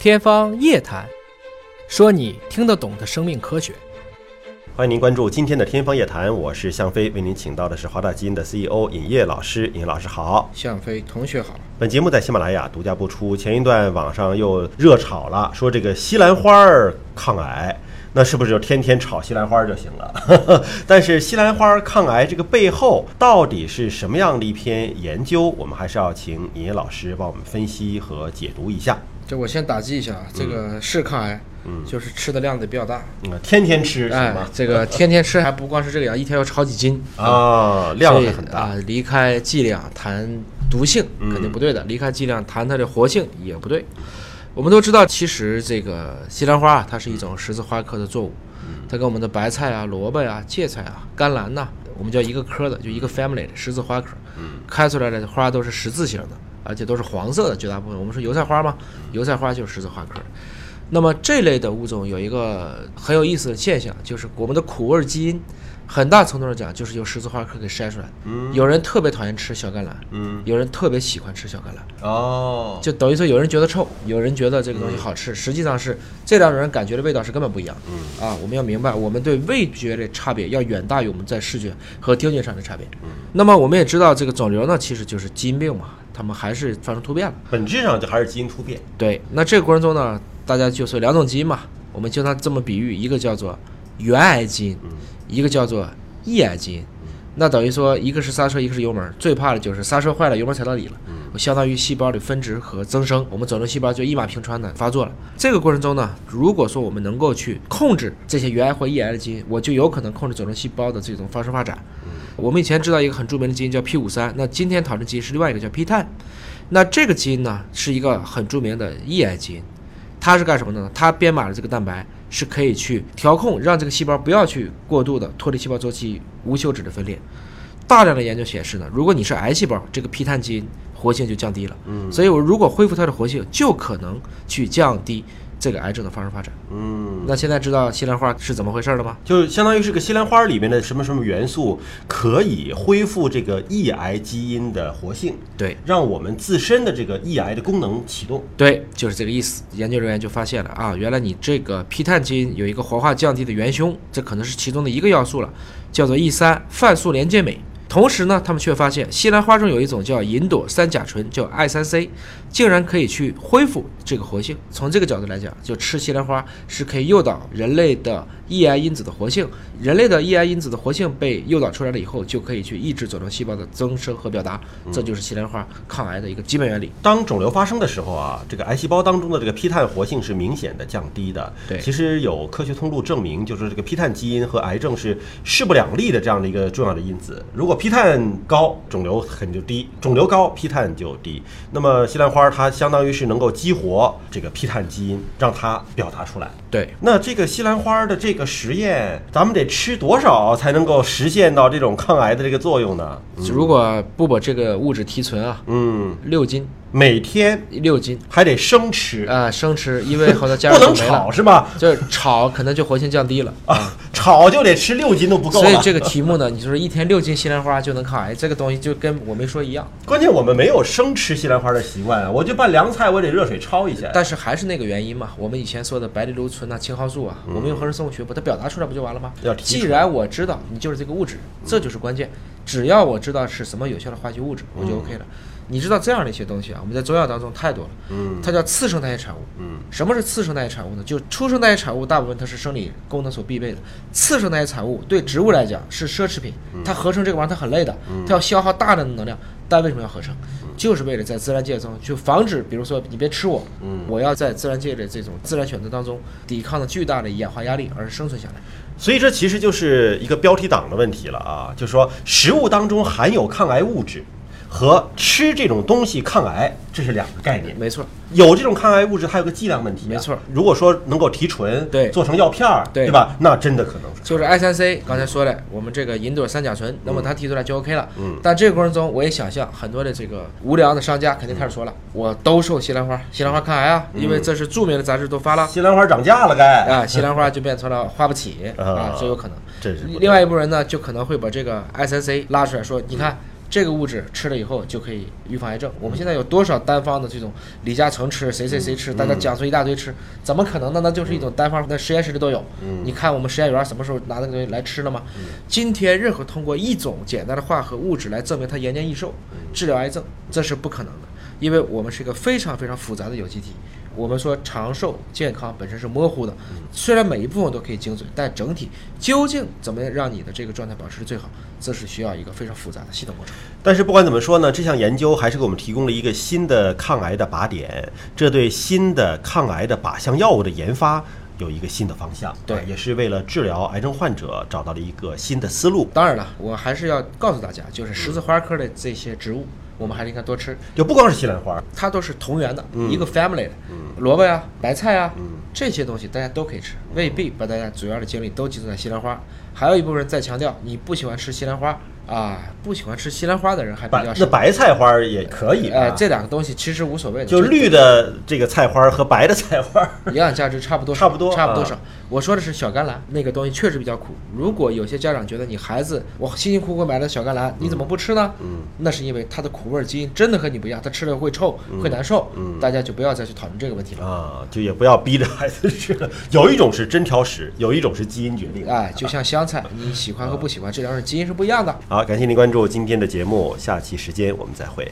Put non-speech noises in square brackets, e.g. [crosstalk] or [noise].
天方夜谭，说你听得懂的生命科学。欢迎您关注今天的《天方夜谭》，我是向飞，为您请到的是华大基因的 CEO 尹烨老师。尹老师好，向飞同学好。本节目在喜马拉雅独家播出。前一段网上又热炒了，说这个西兰花儿抗癌，那是不是就天天炒西兰花就行了？[laughs] 但是西兰花抗癌这个背后到底是什么样的一篇研究？我们还是要请尹烨老师帮我们分析和解读一下。这我先打击一下啊，这个是抗癌，嗯就是吃的量得比较大。嗯，天天吃是哎？，这个天天吃还不光是这个样，一天要吃好几斤啊，量也很大。啊。离开剂量谈毒性嗯肯定不对的，离开剂量谈它的活性也不对。我们都知道，其实这个西兰花啊，它是一种十字花科的作物，它跟我们的白菜啊、萝卜呀、芥菜啊、甘蓝呐、我们叫一个科的，就一个 family 的十字花科。开出来的花都是十字形的，而且都是黄色的，绝大部分。我们说油菜花吗，油菜花就是十字花科。那么这类的物种有一个很有意思的现象，就是我们的苦味基因，很大程度上讲就是由十字花科给筛出来的。嗯有人特别讨厌吃小甘蓝，嗯，有人特别喜欢吃小甘蓝，哦，就等于说有人觉得臭，有人觉得这个东西好吃，实际上是这两种人感觉的味道是根本不一样的。嗯啊，我们要明白，我们对味觉的差别要远大于我们在视觉和听觉上的差别。嗯那么我们也知道，这个肿瘤呢，其实就是基因病嘛，他们还是发生突变了。本质上就还是基因突变。对，那这个过程中呢，大家就说两种基因嘛，我们经常这么比喻，一个叫做原癌基因，一个叫做抑癌基因。那等于说，一个是刹车，一个是油门，最怕的就是刹车坏了，油门踩到底了，我相当于细胞的分支和增生，我们肿瘤细胞就一马平川的发作了。这个过程中呢，如果说我们能够去控制这些原癌或抑癌的基因，我就有可能控制肿瘤细胞的这种发生发展。我们以前知道一个很著名的基因叫 P 五三，那今天讨论基因是另外一个叫 P 碳。那这个基因呢，是一个很著名的抑癌基因，它是干什么的呢？它编码的这个蛋白是可以去调控，让这个细胞不要去过度的脱离细胞周期无休止的分裂。大量的研究显示呢，如果你是癌细胞，这个 P 碳基因活性就降低了。嗯，所以我如果恢复它的活性，就可能去降低这个癌症的发生发展。嗯，那现在知道西兰花是怎么回事了吗？就相当于是个西兰花里面的什么什么元素可以恢复这个抑癌基因的活性，对，让我们自身的这个抑癌的功能启动。对，就是这个意思。研究人员就发现了啊，原来你这个 P 碳基因有一个活化降低的元凶，这可能是其中的一个要素了，叫做 E 三泛素连接酶。同时呢，他们却发现西兰花中有一种叫银朵三甲醇，叫 I 三 C，竟然可以去恢复这个活性。从这个角度来讲，就吃西兰花是可以诱导人类的抑癌因子的活性。人类的抑癌因子的活性被诱导出来了以后，就可以去抑制肿瘤细胞的增生和表达。这就是西兰花抗癌的一个基本原理。当肿瘤发生的时候啊，这个癌细胞当中的这个 P 碳活性是明显的降低的。对其实有科学通路证明，就是这个 P 碳基因和癌症是势不两立的这样的一个重要的因子。如果 P 碳高，肿瘤很就低；肿瘤高，P 碳就低。那么西兰花它相当于是能够激活这个 P 碳基因，让它表达出来。对，那这个西兰花的这个实验，咱们得吃多少才能够实现到这种抗癌的这个作用呢？如果不把这个物质提纯啊，嗯，六斤，每天六斤，还得生吃，啊，生吃，因为好多加 [laughs] 不能热就没了，炒是吧？就是炒可能就活性降低了啊。炒就得吃六斤都不够。所以这个题目呢，你就是一天六斤西兰花就能抗癌，这个东西就跟我没说一样。关键我们没有生吃西兰花的习惯啊，我就拌凉菜，我得热水焯一下。但是还是那个原因嘛，我们以前说的白藜芦醇啊、青蒿素啊，我们用合成生物学把它表达出来不就完了吗既然我知道你就是这个物质，这就是关键。只要我知道是什么有效的化学物质，我就 OK 了。你知道这样的一些东西啊，我们在中药当中太多了。嗯它叫次生代谢产物。嗯，什么是次生代谢产物呢？就初生代谢产物大部分它是生理功能所必备的，次生代谢产物对植物来讲是奢侈品，它合成这个玩意儿它很累的，它要消耗大量的能量。但为什么要合成？就是为了在自然界中去防止，比如说你别吃我，我要在自然界的这种自然选择当中抵抗了巨大的演化压力而生存下来。所以这其实就是一个标题党的问题了啊，就是说食物当中含有抗癌物质和吃这种东西抗癌，这是两个概念。没错，有这种抗癌物质，它有个剂量问题、啊。没错，如果说能够提纯，对做成药片儿，对吧？那真的可能是就是 I 三 C，刚才说了，我们这个银朵三甲醇，那么它提出来就 OK 了。嗯但这个过程中，我也想象很多的这个无良的商家肯定开始说了，我兜售西兰花，西兰花抗癌啊，因为这是著名的杂志都发了。西兰花涨价了该，啊，西兰花就变成了花不起啊啊，这有可能。这是另外一部分人呢，就可能会把这个 I 三 C 拉出来说，你看这个物质吃了以后就可以预防癌症。我们现在有多少单方的这种李嘉诚吃，谁谁谁吃，大家讲出一大堆吃，怎么可能呢？那就是一种单方，那实验室里都有。你看我们实验员什么时候拿那个东西来吃了吗？今天任何通过一种简单的化合物质来证明它延年益寿、治疗癌症，这是不可能的，因为我们是一个非常非常复杂的有机体。我们说长寿健康本身是模糊的，虽然每一部分都可以精准，但整体究竟怎么让你的这个状态保持的最好，这是需要一个非常复杂的系统过程。但是不管怎么说呢，这项研究还是给我们提供了一个新的抗癌的靶点，这对新的抗癌的靶向药物的研发有一个新的方向，对也是为了治疗癌症患者找到了一个新的思路。当然了，我还是要告诉大家，就是十字花科的这些植物，我们还是应该多吃，就不光是西兰花，它都是同源的，一个 family 的，萝卜呀、白菜呀，嗯。这些东西大家都可以吃，未必把大家主要的精力都集中在西兰花。还有一部分人在强调，你不喜欢吃西兰花啊，不喜欢吃西兰花的人还比较少。那白菜花也可以呃，啊，这两个东西其实无所谓的，就绿的这个菜花和白的菜花，营养价值差不多少，差不多啊差不多少。我说的是小甘蓝，那个东西确实比较苦。如果有些家长觉得你孩子我辛辛苦苦买的小甘蓝，你怎么不吃呢？嗯，那是因为它的苦味基因真的和你不一样，它吃了会臭，会难受。嗯大家就不要再去讨论这个问题了。啊，就也不要逼着孩子吃了。有一种是真挑食，有一种是基因决定的。哎，就像香菜，你喜欢和不喜欢这两种基因是不一样的。好，感谢您关注今天的节目，下期时间我们再会。